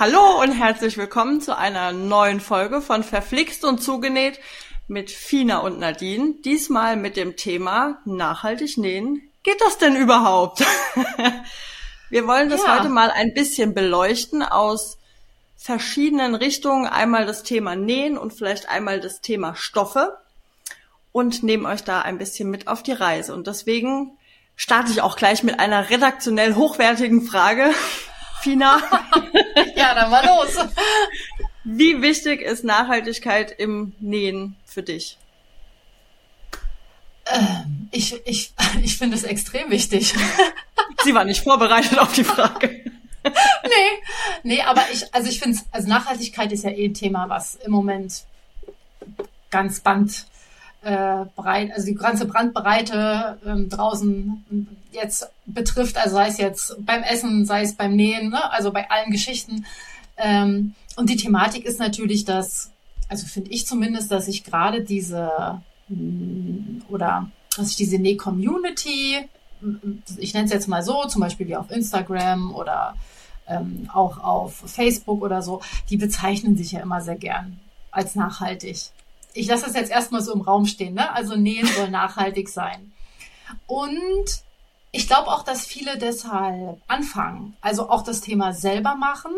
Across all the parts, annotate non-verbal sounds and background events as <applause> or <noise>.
Hallo und herzlich willkommen zu einer neuen Folge von Verflixt und Zugenäht mit Fina und Nadine. Diesmal mit dem Thema nachhaltig nähen. Geht das denn überhaupt? <laughs> Wir wollen das ja. heute mal ein bisschen beleuchten aus verschiedenen Richtungen. Einmal das Thema Nähen und vielleicht einmal das Thema Stoffe und nehmen euch da ein bisschen mit auf die Reise. Und deswegen starte ich auch gleich mit einer redaktionell hochwertigen Frage. Fina. <laughs> ja, dann mal los. Wie wichtig ist Nachhaltigkeit im Nähen für dich? Ähm, ich, ich, ich finde es extrem wichtig. <laughs> Sie war nicht vorbereitet auf die Frage. <laughs> nee, nee, aber ich, also ich finde also Nachhaltigkeit ist ja eh ein Thema, was im Moment ganz band, äh, breit, also die ganze Brandbreite ähm, draußen jetzt betrifft, also sei es jetzt beim Essen, sei es beim Nähen, ne? also bei allen Geschichten. Ähm, und die Thematik ist natürlich, dass, also finde ich zumindest, dass ich gerade diese mm, oder dass ich diese Näh-Community, ich nenne es jetzt mal so, zum Beispiel wie auf Instagram oder ähm, auch auf Facebook oder so, die bezeichnen sich ja immer sehr gern als nachhaltig ich lasse das jetzt erstmal so im Raum stehen, ne? Also Nähen soll nachhaltig sein. Und ich glaube auch, dass viele deshalb anfangen. Also auch das Thema selber machen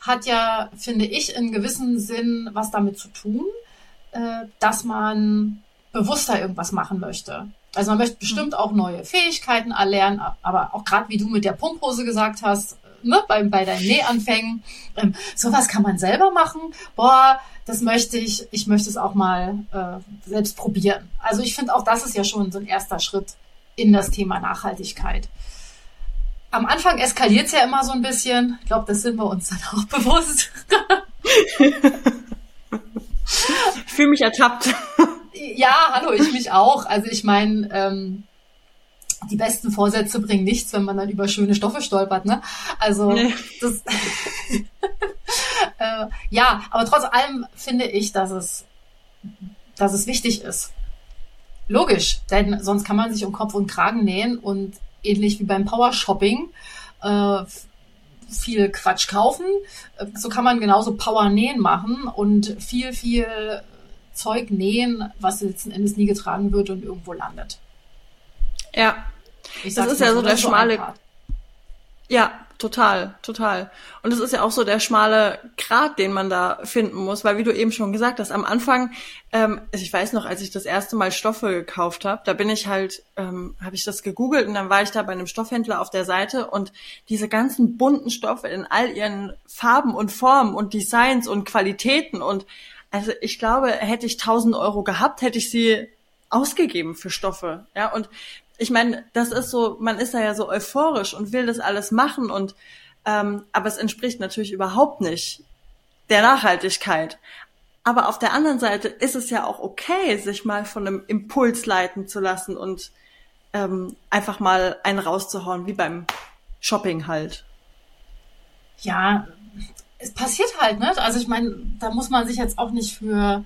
hat ja, finde ich, in gewissem Sinn was damit zu tun, äh, dass man bewusster irgendwas machen möchte. Also man möchte bestimmt auch neue Fähigkeiten erlernen, aber auch gerade wie du mit der Pumphose gesagt hast, ne, bei, bei deinen Nähanfängen, ähm, sowas kann man selber machen. Boah, das möchte ich, ich möchte es auch mal äh, selbst probieren. Also ich finde auch, das ist ja schon so ein erster Schritt in das Thema Nachhaltigkeit. Am Anfang eskaliert es ja immer so ein bisschen. Ich glaube, das sind wir uns dann auch <laughs> bewusst. ich fühle mich ertappt. Ja, hallo, ich mich auch. Also ich meine, ähm, die besten Vorsätze bringen nichts, wenn man dann über schöne Stoffe stolpert, ne? Also nee. das <laughs> äh, ja, aber trotz allem finde ich, dass es, dass es wichtig ist. Logisch, denn sonst kann man sich um Kopf und Kragen nähen und ähnlich wie beim Power Shopping äh, viel Quatsch kaufen. So kann man genauso Power nähen machen und viel, viel Zeug nähen, was letzten Endes nie getragen wird und irgendwo landet. Ja, ich das ist ja so der schmale. Ja, total, total. Und es ist ja auch so der schmale Grat, den man da finden muss, weil wie du eben schon gesagt hast, am Anfang, ähm, also ich weiß noch, als ich das erste Mal Stoffe gekauft habe, da bin ich halt, ähm, habe ich das gegoogelt und dann war ich da bei einem Stoffhändler auf der Seite und diese ganzen bunten Stoffe in all ihren Farben und Formen und Designs und Qualitäten und also ich glaube, hätte ich 1000 Euro gehabt, hätte ich sie ausgegeben für Stoffe. Ja, und ich meine, das ist so, man ist da ja so euphorisch und will das alles machen und ähm, aber es entspricht natürlich überhaupt nicht der Nachhaltigkeit. Aber auf der anderen Seite ist es ja auch okay, sich mal von einem Impuls leiten zu lassen und ähm, einfach mal einen rauszuhauen, wie beim Shopping halt. Ja, es passiert halt, ne? Also ich meine, da muss man sich jetzt auch nicht für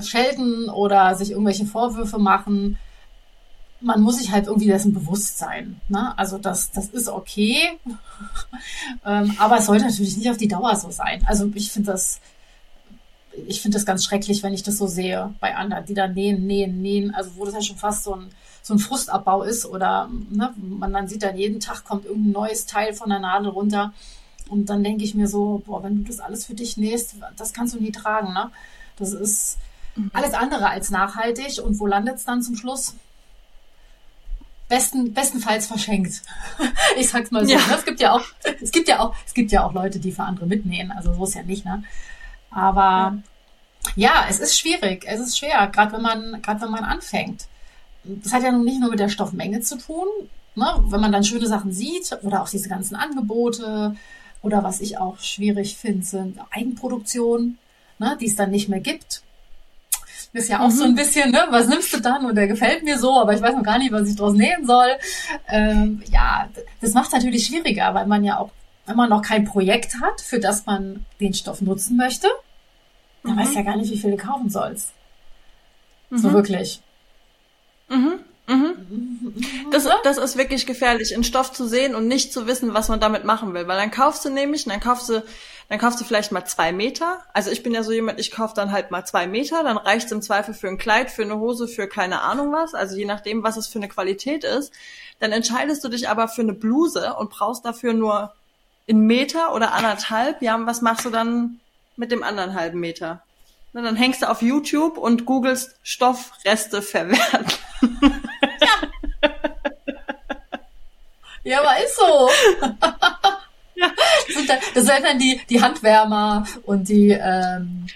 schelten oder sich irgendwelche Vorwürfe machen man muss sich halt irgendwie dessen bewusst sein. Ne? Also das, das ist okay, <laughs> ähm, aber es sollte natürlich nicht auf die Dauer so sein. Also ich finde das, ich finde das ganz schrecklich, wenn ich das so sehe bei anderen, die dann nähen, nähen, nähen. Also wo das ja schon fast so ein so ein Frustabbau ist oder ne, man dann sieht dann jeden Tag kommt irgendein neues Teil von der Nadel runter und dann denke ich mir so, boah, wenn du das alles für dich nähst, das kannst du nie tragen. Ne? Das ist mhm. alles andere als nachhaltig und wo landet es dann zum Schluss? Besten, bestenfalls verschenkt. <laughs> ich sag's mal so. Ja. Ne? Es gibt ja auch, es gibt ja auch, es gibt ja auch Leute, die für andere mitnähen. Also so ist ja nicht, ne? Aber ja. ja, es ist schwierig. Es ist schwer, gerade wenn man, gerade wenn man anfängt. Das hat ja nun nicht nur mit der Stoffmenge zu tun. Ne? Wenn man dann schöne Sachen sieht oder auch diese ganzen Angebote oder was ich auch schwierig finde, sind Eigenproduktionen, ne? die es dann nicht mehr gibt ist ja auch mhm. so ein bisschen, ne, was nimmst du dann? Und der gefällt mir so, aber ich weiß noch gar nicht, was ich draus nähen soll. Ähm, ja, das macht es natürlich schwieriger, weil man ja auch, wenn man noch kein Projekt hat, für das man den Stoff nutzen möchte, dann mhm. weiß ja gar nicht, wie viel du kaufen sollst. Mhm. So wirklich. Mhm. Mhm. <laughs> Das, das ist wirklich gefährlich, einen Stoff zu sehen und nicht zu wissen, was man damit machen will. Weil dann kaufst du nämlich, und dann kaufst du, dann kaufst du vielleicht mal zwei Meter. Also ich bin ja so jemand, ich kauf dann halt mal zwei Meter, dann reicht's im Zweifel für ein Kleid, für eine Hose, für keine Ahnung was. Also je nachdem, was es für eine Qualität ist. Dann entscheidest du dich aber für eine Bluse und brauchst dafür nur einen Meter oder anderthalb. Ja, und was machst du dann mit dem anderen halben Meter? Na, dann hängst du auf YouTube und googelst Stoffreste verwerten. Ja. ja, aber ist so. <laughs> <laughs> ja. Das sind dann die, die Handwärmer und die, ähm,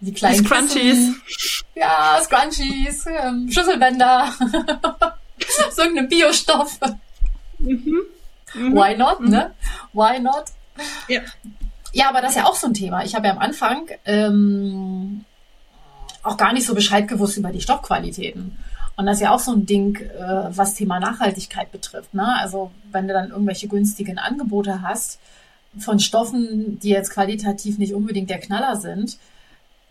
die kleinen die Scrunchies. Ja, Scrunchies, ähm, Schüsselbänder. <laughs> so irgendein Biostoff. Mhm. Mhm. Why not, ne? Why not? Ja. Ja, aber das ist ja auch so ein Thema. Ich habe ja am Anfang ähm, auch gar nicht so Bescheid gewusst über die Stoffqualitäten. Und das ist ja auch so ein Ding, äh, was Thema Nachhaltigkeit betrifft. Ne? Also wenn du dann irgendwelche günstigen Angebote hast von Stoffen, die jetzt qualitativ nicht unbedingt der Knaller sind,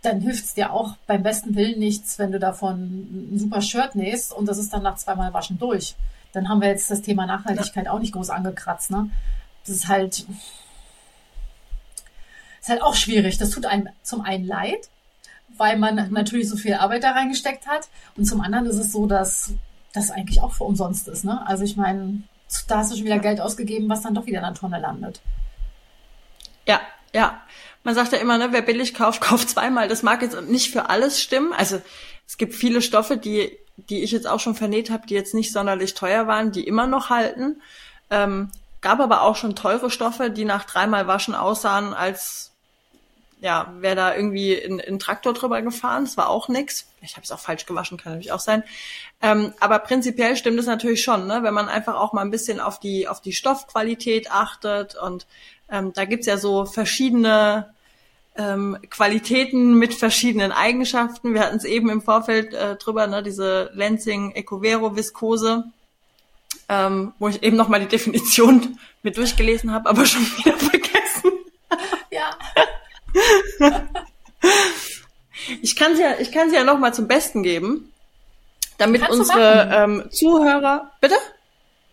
dann hilft es dir auch beim besten Willen nichts, wenn du davon ein super Shirt nähst und das ist dann nach zweimal Waschen durch. Dann haben wir jetzt das Thema Nachhaltigkeit ja. auch nicht groß angekratzt. Ne? Das ist halt, ist halt auch schwierig. Das tut einem zum einen leid, weil man mhm. natürlich so viel Arbeit da reingesteckt hat. Und zum anderen ist es so, dass das eigentlich auch für umsonst ist. Ne? Also ich meine, da hast du schon wieder Geld ausgegeben, was dann doch wieder in der Tonne landet. Ja, ja. Man sagt ja immer, ne, wer billig kauft, <laughs> kauft zweimal. Das mag jetzt nicht für alles stimmen. Also es gibt viele Stoffe, die, die ich jetzt auch schon vernäht habe, die jetzt nicht sonderlich teuer waren, die immer noch halten. Ähm, gab aber auch schon teure Stoffe, die nach dreimal Waschen aussahen, als ja, wäre da irgendwie in, in Traktor drüber gefahren. Das war auch nix. Ich habe es auch falsch gewaschen, kann natürlich auch sein. Ähm, aber prinzipiell stimmt es natürlich schon, ne? wenn man einfach auch mal ein bisschen auf die, auf die Stoffqualität achtet. Und ähm, da gibt's ja so verschiedene ähm, Qualitäten mit verschiedenen Eigenschaften. Wir hatten es eben im Vorfeld äh, drüber, ne? diese Lansing Ecovero Viskose. Ähm, wo ich eben nochmal die Definition <laughs> mit durchgelesen habe, aber schon wieder vergessen. Ja. ich kann sie ja, ich kann sie ja noch mal zum Besten geben, damit Kannst unsere ähm, Zuhörer, bitte?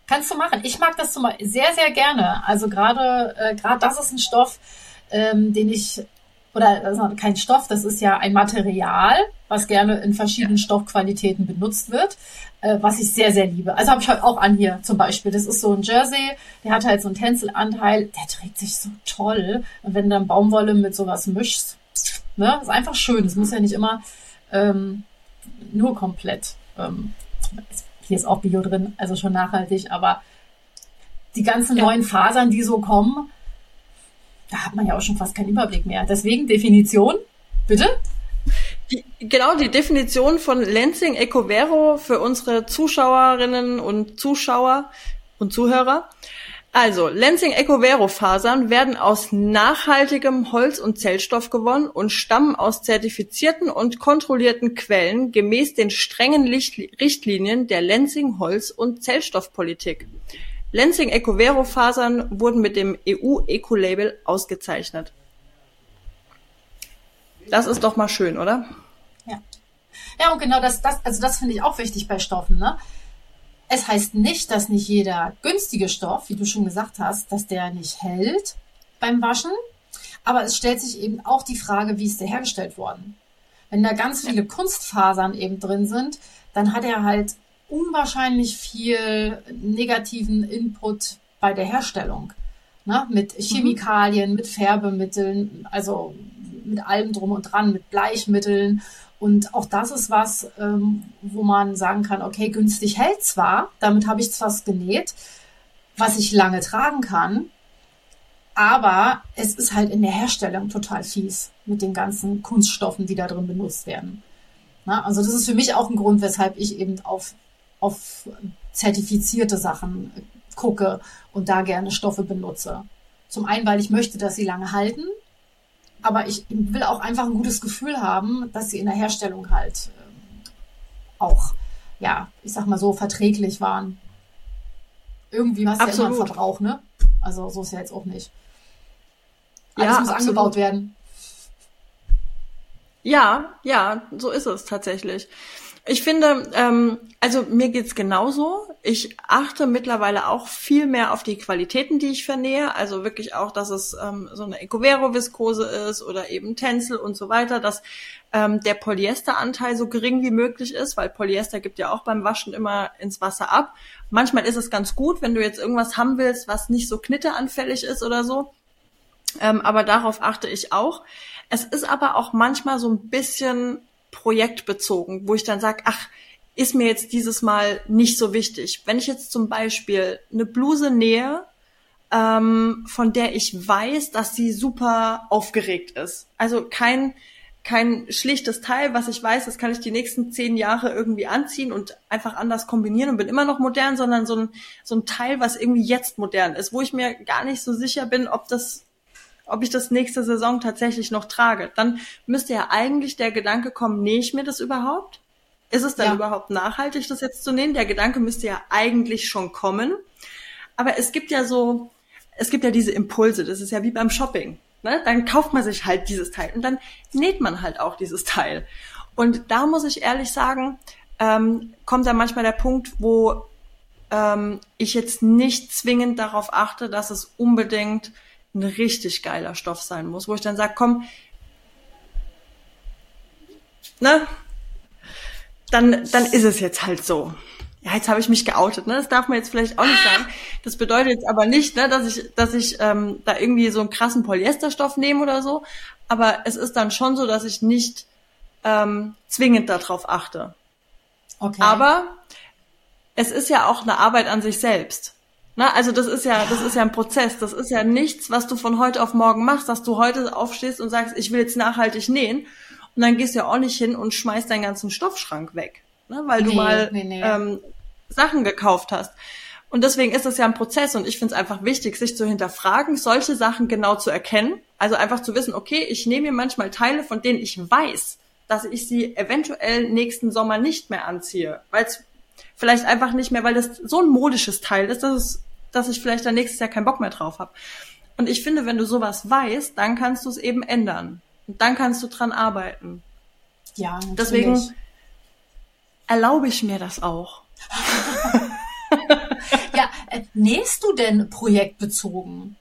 Kannst du machen. Ich mag das zum Beispiel sehr, sehr gerne. Also gerade, äh, gerade das ist ein Stoff, ähm, den ich oder also kein Stoff, das ist ja ein Material, was gerne in verschiedenen Stoffqualitäten benutzt wird, äh, was ich sehr, sehr liebe. Also habe ich heute auch an hier zum Beispiel. Das ist so ein Jersey, der hat halt so einen Tänzelanteil, der trägt sich so toll. Und wenn du dann Baumwolle mit sowas mischst, ne, ist einfach schön. Es muss ja nicht immer ähm, nur komplett. Ähm, hier ist auch Bio drin, also schon nachhaltig, aber die ganzen ja. neuen Fasern, die so kommen, da hat man ja auch schon fast keinen Überblick mehr. Deswegen Definition, bitte. Die, genau, die Definition von Lansing Ecovero für unsere Zuschauerinnen und Zuschauer und Zuhörer. Also, Lansing Ecovero Fasern werden aus nachhaltigem Holz- und Zellstoff gewonnen und stammen aus zertifizierten und kontrollierten Quellen gemäß den strengen Richtlinien der Lansing Holz- und Zellstoffpolitik. Lansing Ecovero Fasern wurden mit dem EU Eco-Label ausgezeichnet. Das ist doch mal schön, oder? Ja. Ja, und genau das, das also das finde ich auch wichtig bei Stoffen, ne? Es heißt nicht, dass nicht jeder günstige Stoff, wie du schon gesagt hast, dass der nicht hält beim Waschen. Aber es stellt sich eben auch die Frage, wie ist der hergestellt worden? Wenn da ganz viele Kunstfasern eben drin sind, dann hat er halt unwahrscheinlich viel negativen Input bei der Herstellung. Ne? Mit mhm. Chemikalien, mhm. mit Färbemitteln, also mit allem drum und dran, mit Bleichmitteln. Und auch das ist was, ähm, wo man sagen kann, okay, günstig hält zwar, damit habe ich zwar genäht, was ich lange tragen kann, aber es ist halt in der Herstellung total fies mit den ganzen Kunststoffen, die da drin benutzt werden. Na, also das ist für mich auch ein Grund, weshalb ich eben auf, auf zertifizierte Sachen gucke und da gerne Stoffe benutze. Zum einen, weil ich möchte, dass sie lange halten aber ich will auch einfach ein gutes Gefühl haben, dass sie in der Herstellung halt ähm, auch, ja, ich sag mal so, verträglich waren. Irgendwie hast du ja immer einen Verbrauch, ne? Also so ist ja jetzt auch nicht. Alles ja, muss absolut. angebaut werden. Ja, ja, so ist es tatsächlich. Ich finde, ähm, also mir geht's genauso. Ich achte mittlerweile auch viel mehr auf die Qualitäten, die ich vernähe. Also wirklich auch, dass es ähm, so eine Ecovero-Viskose ist oder eben Tencel und so weiter, dass ähm, der Polyesteranteil so gering wie möglich ist, weil Polyester gibt ja auch beim Waschen immer ins Wasser ab. Manchmal ist es ganz gut, wenn du jetzt irgendwas haben willst, was nicht so knitteanfällig ist oder so. Ähm, aber darauf achte ich auch. Es ist aber auch manchmal so ein bisschen projektbezogen, wo ich dann sage, ach, ist mir jetzt dieses Mal nicht so wichtig. Wenn ich jetzt zum Beispiel eine Bluse nähe, ähm, von der ich weiß, dass sie super aufgeregt ist. Also kein, kein schlichtes Teil, was ich weiß, das kann ich die nächsten zehn Jahre irgendwie anziehen und einfach anders kombinieren und bin immer noch modern, sondern so ein, so ein Teil, was irgendwie jetzt modern ist, wo ich mir gar nicht so sicher bin, ob das ob ich das nächste Saison tatsächlich noch trage. Dann müsste ja eigentlich der Gedanke kommen, nähe ich mir das überhaupt? Ist es dann ja. überhaupt nachhaltig, das jetzt zu nähen? Der Gedanke müsste ja eigentlich schon kommen. Aber es gibt ja so, es gibt ja diese Impulse. Das ist ja wie beim Shopping. Ne? Dann kauft man sich halt dieses Teil und dann näht man halt auch dieses Teil. Und da muss ich ehrlich sagen, ähm, kommt dann manchmal der Punkt, wo ähm, ich jetzt nicht zwingend darauf achte, dass es unbedingt ein richtig geiler Stoff sein muss, wo ich dann sage, komm, ne, dann, dann ist es jetzt halt so. Ja, jetzt habe ich mich geoutet, ne? Das darf man jetzt vielleicht auch nicht sagen. Das bedeutet jetzt aber nicht, ne, dass ich, dass ich ähm, da irgendwie so einen krassen Polyesterstoff nehme oder so. Aber es ist dann schon so, dass ich nicht ähm, zwingend darauf achte. Okay. Aber es ist ja auch eine Arbeit an sich selbst. Na, also das ist ja, das ist ja ein Prozess. Das ist ja nichts, was du von heute auf morgen machst, dass du heute aufstehst und sagst, ich will jetzt nachhaltig nähen. Und dann gehst du ja auch nicht hin und schmeißt deinen ganzen Stoffschrank weg, ne, weil nee, du mal nee, nee. Ähm, Sachen gekauft hast. Und deswegen ist das ja ein Prozess und ich finde es einfach wichtig, sich zu hinterfragen, solche Sachen genau zu erkennen. Also einfach zu wissen, okay, ich nehme mir manchmal Teile, von denen ich weiß, dass ich sie eventuell nächsten Sommer nicht mehr anziehe, weil es vielleicht einfach nicht mehr, weil das so ein modisches Teil ist, dass, es, dass ich vielleicht dann nächstes Jahr keinen Bock mehr drauf habe. Und ich finde, wenn du sowas weißt, dann kannst du es eben ändern. Und dann kannst du dran arbeiten. Ja, natürlich. Deswegen erlaube ich mir das auch. <laughs> ja, äh, nähst du denn projektbezogen?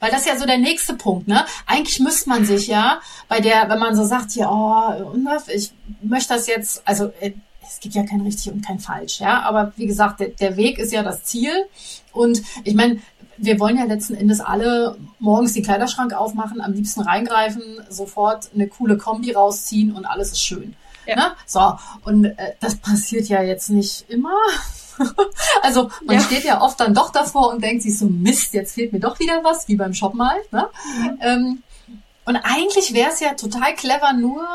Weil das ist ja so der nächste Punkt, ne? Eigentlich müsste man sich ja bei der, wenn man so sagt, ja, oh, ich möchte das jetzt, also äh, es gibt ja kein richtig und kein falsch, ja. Aber wie gesagt, der, der Weg ist ja das Ziel. Und ich meine, wir wollen ja letzten Endes alle morgens den Kleiderschrank aufmachen, am liebsten reingreifen, sofort eine coole Kombi rausziehen und alles ist schön. Ja. Ne? So, und äh, das passiert ja jetzt nicht immer. <laughs> also man ja. steht ja oft dann doch davor und denkt sich so, Mist, jetzt fehlt mir doch wieder was, wie beim Shop mal. Ne? Mhm. Ähm, und eigentlich wäre es ja total clever, nur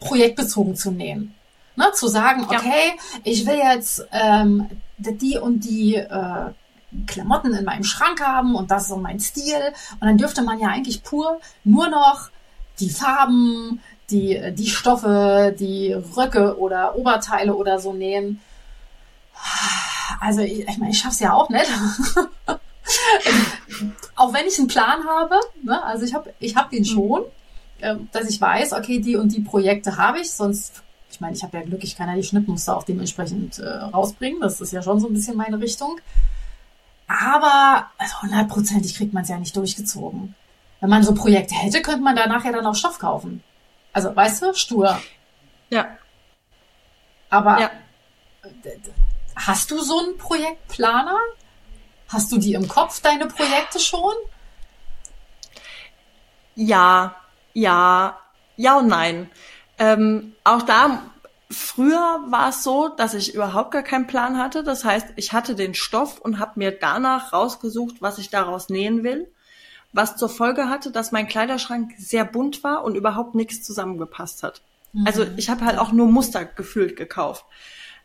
projektbezogen zu nehmen. Ne, zu sagen, okay, ja. ich will jetzt ähm, die und die äh, Klamotten in meinem Schrank haben und das ist so mein Stil. Und dann dürfte man ja eigentlich pur nur noch die Farben, die, die Stoffe, die Röcke oder Oberteile oder so nehmen. Also ich, ich meine, ich schaff's ja auch nicht. <laughs> auch wenn ich einen Plan habe, ne? also ich habe ich hab den schon, äh, dass ich weiß, okay, die und die Projekte habe ich, sonst ich meine, ich habe ja Glück, ich kann ja die Schnittmuster auch dementsprechend äh, rausbringen. Das ist ja schon so ein bisschen meine Richtung. Aber also hundertprozentig kriegt man es ja nicht durchgezogen. Wenn man so Projekte hätte, könnte man danach ja dann auch Stoff kaufen. Also, weißt du, stur. Ja. Aber ja. hast du so einen Projektplaner? Hast du die im Kopf, deine Projekte schon? Ja, ja, ja und nein. Ähm, auch da, früher war es so, dass ich überhaupt gar keinen Plan hatte. Das heißt, ich hatte den Stoff und habe mir danach rausgesucht, was ich daraus nähen will. Was zur Folge hatte, dass mein Kleiderschrank sehr bunt war und überhaupt nichts zusammengepasst hat. Mhm. Also ich habe halt auch nur Muster gefühlt gekauft.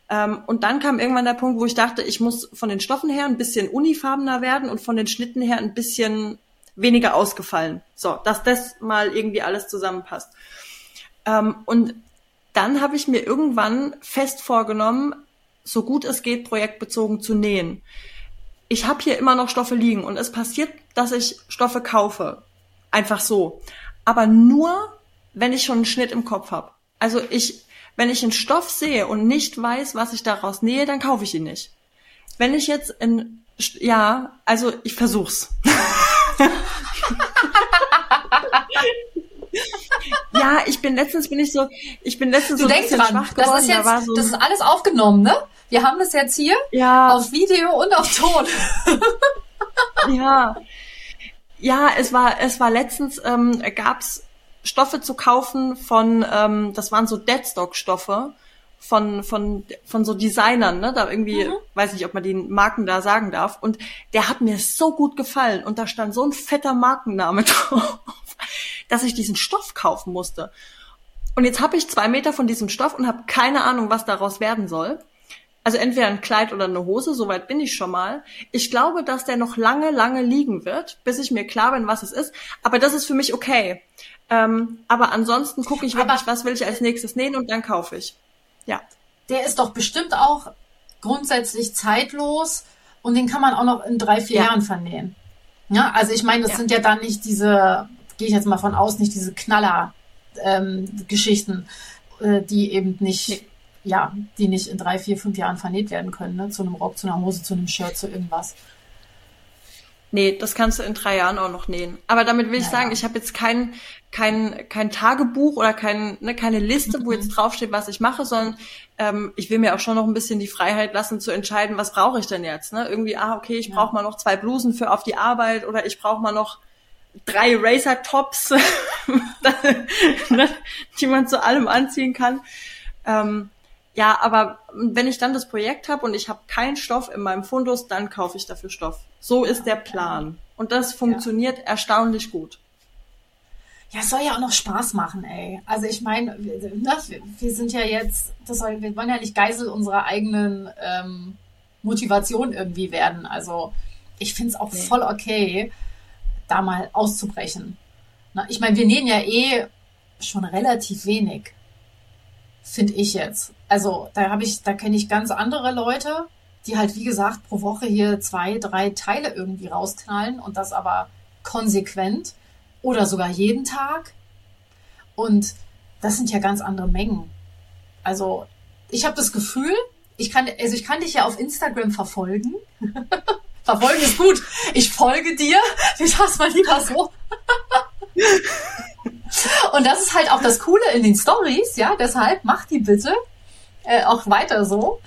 Ähm, und dann kam irgendwann der Punkt, wo ich dachte, ich muss von den Stoffen her ein bisschen unifarbener werden und von den Schnitten her ein bisschen weniger ausgefallen. So, dass das mal irgendwie alles zusammenpasst. Ähm, und dann habe ich mir irgendwann fest vorgenommen, so gut es geht, projektbezogen zu nähen. Ich habe hier immer noch Stoffe liegen und es passiert, dass ich Stoffe kaufe. Einfach so. Aber nur, wenn ich schon einen Schnitt im Kopf habe. Also ich Wenn ich einen Stoff sehe und nicht weiß, was ich daraus nähe, dann kaufe ich ihn nicht. Wenn ich jetzt in, ja, also ich versuch's. <laughs> ja, ich bin letztens bin ich so, ich bin letztens du so ein bisschen dran, schwach geworden. Das ist, jetzt, da so das ist alles aufgenommen, ne? Wir haben das jetzt hier ja. auf Video und auf Ton. <laughs> ja. Ja, es war, es war letztens, ähm, gab's Stoffe zu kaufen von, ähm, das waren so Deadstock-Stoffe von, von, von so Designern, ne? Da irgendwie, mhm. weiß nicht, ob man die Marken da sagen darf. Und der hat mir so gut gefallen. Und da stand so ein fetter Markenname <laughs> drauf, dass ich diesen Stoff kaufen musste. Und jetzt habe ich zwei Meter von diesem Stoff und habe keine Ahnung, was daraus werden soll. Also entweder ein Kleid oder eine Hose, soweit bin ich schon mal. Ich glaube, dass der noch lange, lange liegen wird, bis ich mir klar bin, was es ist. Aber das ist für mich okay. Ähm, aber ansonsten gucke ich wirklich, aber was will ich als nächstes nähen und dann kaufe ich. Ja. Der ist doch bestimmt auch grundsätzlich zeitlos und den kann man auch noch in drei, vier ja. Jahren vernähen. Ja, also ich meine, das ja. sind ja dann nicht diese, gehe ich jetzt mal von aus, nicht diese Knaller-Geschichten, ähm, äh, die eben nicht nee ja, die nicht in drei, vier, fünf Jahren vernäht werden können, ne? Zu einem Rock, zu einer Hose, zu einem Shirt, zu irgendwas. Nee, das kannst du in drei Jahren auch noch nähen. Aber damit will ich naja. sagen, ich habe jetzt kein, kein, kein Tagebuch oder kein, ne, keine Liste, mhm. wo jetzt draufsteht, was ich mache, sondern ähm, ich will mir auch schon noch ein bisschen die Freiheit lassen zu entscheiden, was brauche ich denn jetzt. Ne? Irgendwie, ah, okay, ich ja. brauche mal noch zwei Blusen für auf die Arbeit oder ich brauche mal noch drei Racer-Tops, <laughs> ne, die man zu allem anziehen kann. Ähm, ja, aber wenn ich dann das Projekt habe und ich habe keinen Stoff in meinem Fundus, dann kaufe ich dafür Stoff. So ist der Plan. Und das funktioniert ja. erstaunlich gut. Ja, es soll ja auch noch Spaß machen, ey. Also ich meine, ne, wir sind ja jetzt, das soll, wir wollen ja nicht Geisel unserer eigenen ähm, Motivation irgendwie werden. Also ich finde es auch nee. voll okay, da mal auszubrechen. Na, ich meine, wir nähen ja eh schon relativ wenig finde ich jetzt. Also da habe ich, da kenne ich ganz andere Leute, die halt wie gesagt pro Woche hier zwei, drei Teile irgendwie rausknallen und das aber konsequent oder sogar jeden Tag. Und das sind ja ganz andere Mengen. Also ich habe das Gefühl, ich kann, also ich kann dich ja auf Instagram verfolgen. <laughs> verfolgen ist gut. Ich folge dir. Ich sag's mal lieber so. Und das ist halt auch das Coole in den Stories, ja, deshalb macht die bitte äh, auch weiter so.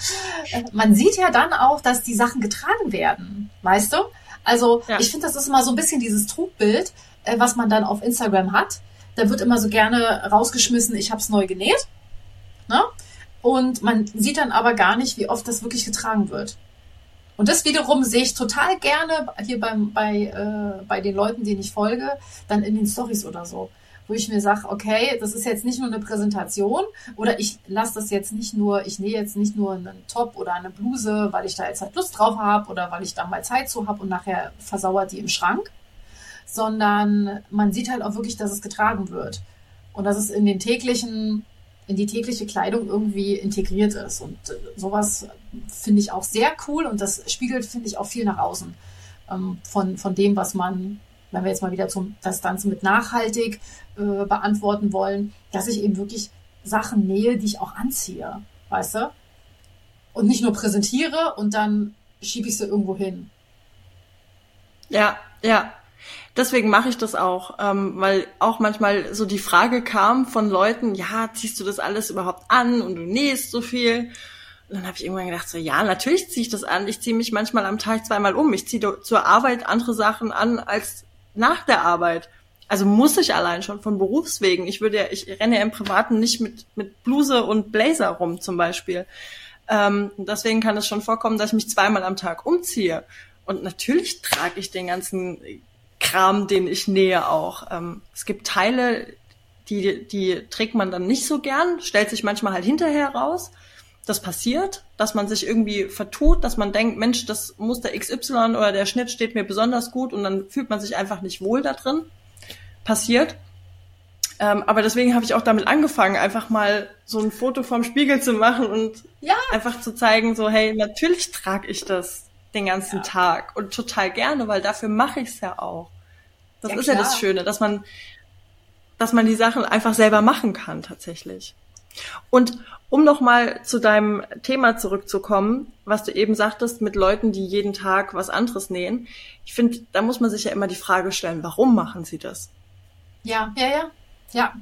Äh, man sieht ja dann auch, dass die Sachen getragen werden, weißt du? Also ja. ich finde, das ist immer so ein bisschen dieses Trugbild, äh, was man dann auf Instagram hat. Da wird immer so gerne rausgeschmissen, ich habe es neu genäht. Ne? Und man sieht dann aber gar nicht, wie oft das wirklich getragen wird. Und das wiederum sehe ich total gerne hier beim, bei, äh, bei den Leuten, denen ich folge, dann in den Stories oder so wo ich mir sage, okay, das ist jetzt nicht nur eine Präsentation oder ich lasse das jetzt nicht nur, ich nähe jetzt nicht nur einen Top oder eine Bluse, weil ich da jetzt halt Lust drauf habe oder weil ich da mal Zeit zu habe und nachher versauert die im Schrank, sondern man sieht halt auch wirklich, dass es getragen wird. Und dass es in den täglichen in die tägliche Kleidung irgendwie integriert ist. Und äh, sowas finde ich auch sehr cool und das spiegelt, finde ich, auch viel nach außen ähm, von, von dem, was man wenn wir jetzt mal wieder zum, das Ganze mit nachhaltig äh, beantworten wollen, dass ich eben wirklich Sachen nähe, die ich auch anziehe, weißt du? Und nicht nur präsentiere und dann schiebe ich sie irgendwo hin. Ja, ja. Deswegen mache ich das auch, ähm, weil auch manchmal so die Frage kam von Leuten, ja, ziehst du das alles überhaupt an und du nähst so viel? Und dann habe ich irgendwann gedacht, so ja, natürlich ziehe ich das an. Ich ziehe mich manchmal am Tag zweimal um. Ich ziehe zur Arbeit andere Sachen an als nach der Arbeit. Also muss ich allein schon von Berufswegen. Ich würde ja, ich renne ja im Privaten nicht mit, mit Bluse und Blazer rum zum Beispiel. Ähm, deswegen kann es schon vorkommen, dass ich mich zweimal am Tag umziehe. Und natürlich trage ich den ganzen Kram, den ich nähe auch. Ähm, es gibt Teile, die, die trägt man dann nicht so gern, stellt sich manchmal halt hinterher raus das passiert, dass man sich irgendwie vertut, dass man denkt, Mensch, das Muster XY oder der Schnitt steht mir besonders gut und dann fühlt man sich einfach nicht wohl da drin. Passiert. Ähm, aber deswegen habe ich auch damit angefangen, einfach mal so ein Foto vom Spiegel zu machen und ja. einfach zu zeigen, so, hey, natürlich trage ich das den ganzen ja. Tag und total gerne, weil dafür mache ich es ja auch. Das ja, ist klar. ja das Schöne, dass man, dass man die Sachen einfach selber machen kann, tatsächlich. Und um nochmal zu deinem Thema zurückzukommen, was du eben sagtest, mit Leuten, die jeden Tag was anderes nähen. Ich finde, da muss man sich ja immer die Frage stellen, warum machen sie das? Ja, ja, ja, ja.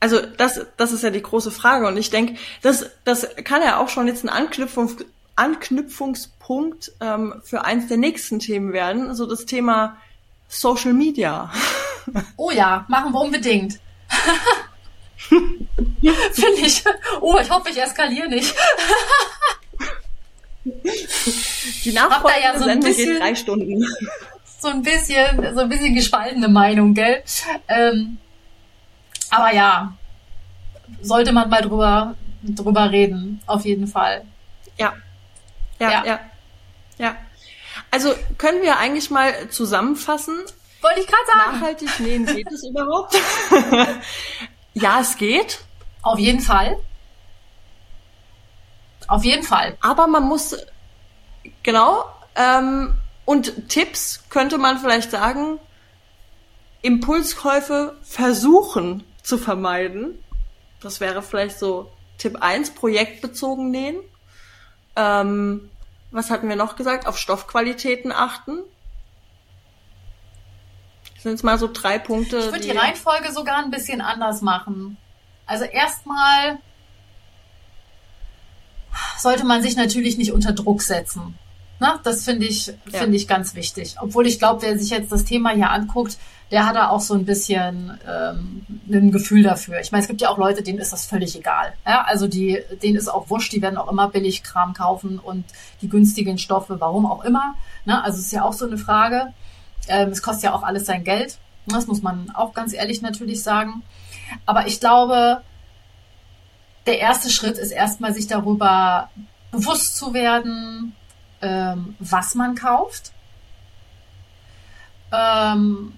Also das, das ist ja die große Frage. Und ich denke, das, das kann ja auch schon jetzt ein Anknüpfung, Anknüpfungspunkt ähm, für eins der nächsten Themen werden, so das Thema Social Media. <laughs> Oh ja, machen wir unbedingt. <laughs> Finde ich. Oh, ich hoffe, ich eskaliere nicht. Die Nachfolge ja so Sendung bisschen, geht drei Stunden. So ein bisschen, so ein bisschen gespaltene Meinung, gell? Ähm, aber ja, sollte man mal drüber, drüber reden, auf jeden Fall. Ja. Ja, ja. Ja. ja. Also können wir eigentlich mal zusammenfassen. Wollte ich gerade sagen. Nachhaltig nähen <laughs> geht es überhaupt? <laughs> Ja, es geht. Auf jeden Fall. Auf jeden Fall. Aber man muss, genau, ähm, und Tipps könnte man vielleicht sagen, Impulskäufe versuchen zu vermeiden. Das wäre vielleicht so Tipp 1, projektbezogen nähen. Ähm, was hatten wir noch gesagt? Auf Stoffqualitäten achten. Das sind jetzt mal so drei Punkte. Ich würde die, die Reihenfolge sogar ein bisschen anders machen. Also erstmal sollte man sich natürlich nicht unter Druck setzen. Na, das finde ich, ja. finde ich ganz wichtig. Obwohl ich glaube, wer sich jetzt das Thema hier anguckt, der hat da auch so ein bisschen ähm, ein Gefühl dafür. Ich meine, es gibt ja auch Leute, denen ist das völlig egal. Ja, also die, denen ist auch wurscht, die werden auch immer Billigkram kaufen und die günstigen Stoffe, warum auch immer. Ne? Also es ist ja auch so eine Frage. Ähm, es kostet ja auch alles sein Geld. Das muss man auch ganz ehrlich natürlich sagen. Aber ich glaube, der erste Schritt ist erstmal, sich darüber bewusst zu werden, ähm, was man kauft. Ähm,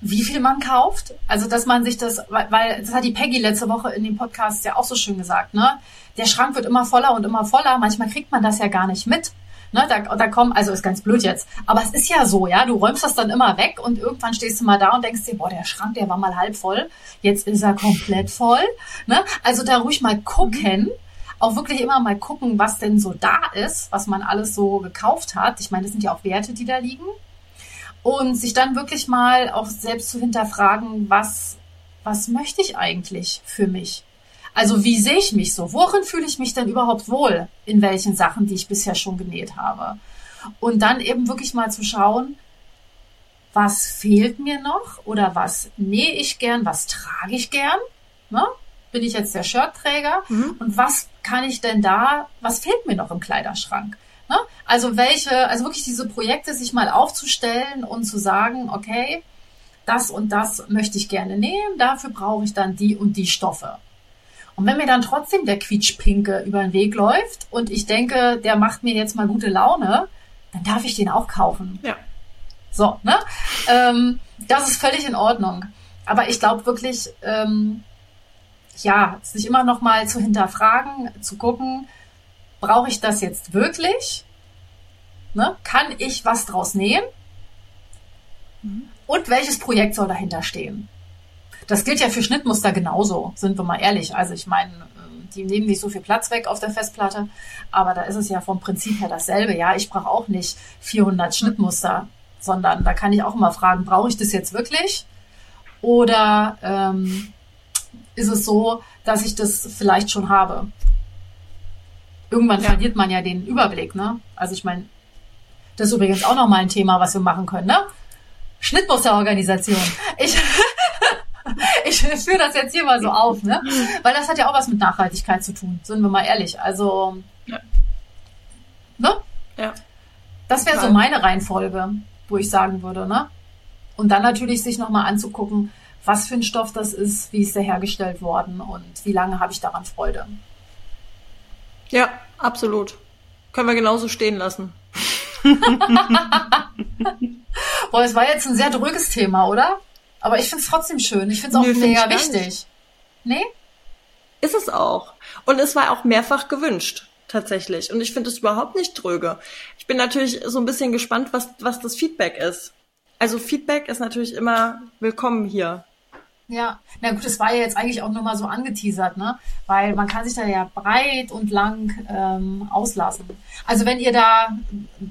wie viel man kauft. Also, dass man sich das, weil, das hat die Peggy letzte Woche in dem Podcast ja auch so schön gesagt, ne? Der Schrank wird immer voller und immer voller. Manchmal kriegt man das ja gar nicht mit. Ne, da, da kommen, also ist ganz blöd jetzt, aber es ist ja so, ja, du räumst das dann immer weg und irgendwann stehst du mal da und denkst dir, boah, der Schrank, der war mal halb voll, jetzt ist er komplett voll. Ne? Also da ruhig mal gucken, auch wirklich immer mal gucken, was denn so da ist, was man alles so gekauft hat. Ich meine, das sind ja auch Werte, die da liegen. Und sich dann wirklich mal auch selbst zu hinterfragen, was, was möchte ich eigentlich für mich? Also wie sehe ich mich so? Worin fühle ich mich denn überhaupt wohl in welchen Sachen, die ich bisher schon genäht habe? Und dann eben wirklich mal zu schauen, was fehlt mir noch oder was nähe ich gern, was trage ich gern? Ne? Bin ich jetzt der Shirtträger? Mhm. Und was kann ich denn da, was fehlt mir noch im Kleiderschrank? Ne? Also welche, also wirklich diese Projekte sich mal aufzustellen und zu sagen, okay, das und das möchte ich gerne nehmen, dafür brauche ich dann die und die Stoffe. Und wenn mir dann trotzdem der Quietschpinke über den Weg läuft und ich denke, der macht mir jetzt mal gute Laune, dann darf ich den auch kaufen. Ja. So, ne? Ähm, das ist völlig in Ordnung. Aber ich glaube wirklich, ähm, ja, sich immer noch mal zu hinterfragen, zu gucken, brauche ich das jetzt wirklich? Ne? Kann ich was draus? Mhm. Und welches Projekt soll dahinter stehen? Das gilt ja für Schnittmuster genauso, sind wir mal ehrlich. Also ich meine, ähm, die nehmen nicht so viel Platz weg auf der Festplatte, aber da ist es ja vom Prinzip her dasselbe. Ja, ich brauche auch nicht 400 Schnittmuster, sondern da kann ich auch immer fragen, brauche ich das jetzt wirklich? Oder ähm, ist es so, dass ich das vielleicht schon habe? Irgendwann ja. verliert man ja den Überblick, ne? Also ich meine, das ist übrigens auch noch mal ein Thema, was wir machen können, ne? Schnittmusterorganisation. Ich <laughs> ich führe das jetzt hier mal so auf, ne? Weil das hat ja auch was mit Nachhaltigkeit zu tun, sind wir mal ehrlich. Also, ja. ne? Ja. Das wäre so meine Reihenfolge, wo ich sagen würde, ne? Und dann natürlich sich nochmal anzugucken, was für ein Stoff das ist, wie ist der hergestellt worden und wie lange habe ich daran Freude. Ja, absolut. Können wir genauso stehen lassen. <laughs> Boah, es war jetzt ein sehr dröges Thema, oder? Aber ich finde es trotzdem schön. Ich finde es auch Nö, mega wichtig. Nee? Ist es auch. Und es war auch mehrfach gewünscht, tatsächlich. Und ich finde es überhaupt nicht tröge. Ich bin natürlich so ein bisschen gespannt, was, was das Feedback ist. Also Feedback ist natürlich immer willkommen hier. Ja, na gut, das war ja jetzt eigentlich auch nur mal so angeteasert, ne? Weil man kann sich da ja breit und lang ähm, auslassen. Also wenn ihr da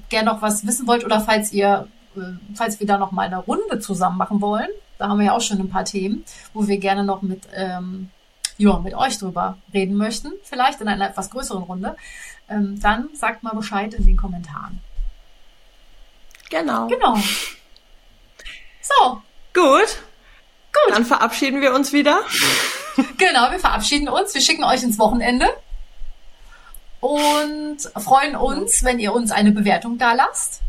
gerne noch was wissen wollt oder falls ihr, äh, falls wir da noch mal eine Runde zusammen machen wollen, da haben wir ja auch schon ein paar Themen, wo wir gerne noch mit, ähm, ja, mit euch drüber reden möchten, vielleicht in einer etwas größeren Runde, ähm, dann sagt mal Bescheid in den Kommentaren. Genau. Genau. So. Gut. Gut. Dann verabschieden wir uns wieder. <laughs> Genau, wir verabschieden uns. Wir schicken euch ins Wochenende und freuen uns, wenn ihr uns eine Bewertung da lasst.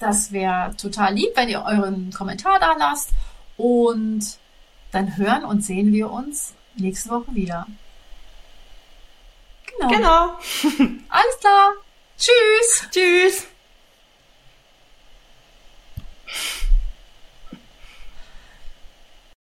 Das wäre total lieb, wenn ihr euren Kommentar da lasst. Und dann hören und sehen wir uns nächste Woche wieder. Genau. Genau. <laughs> Alles klar. Tschüss. Tschüss.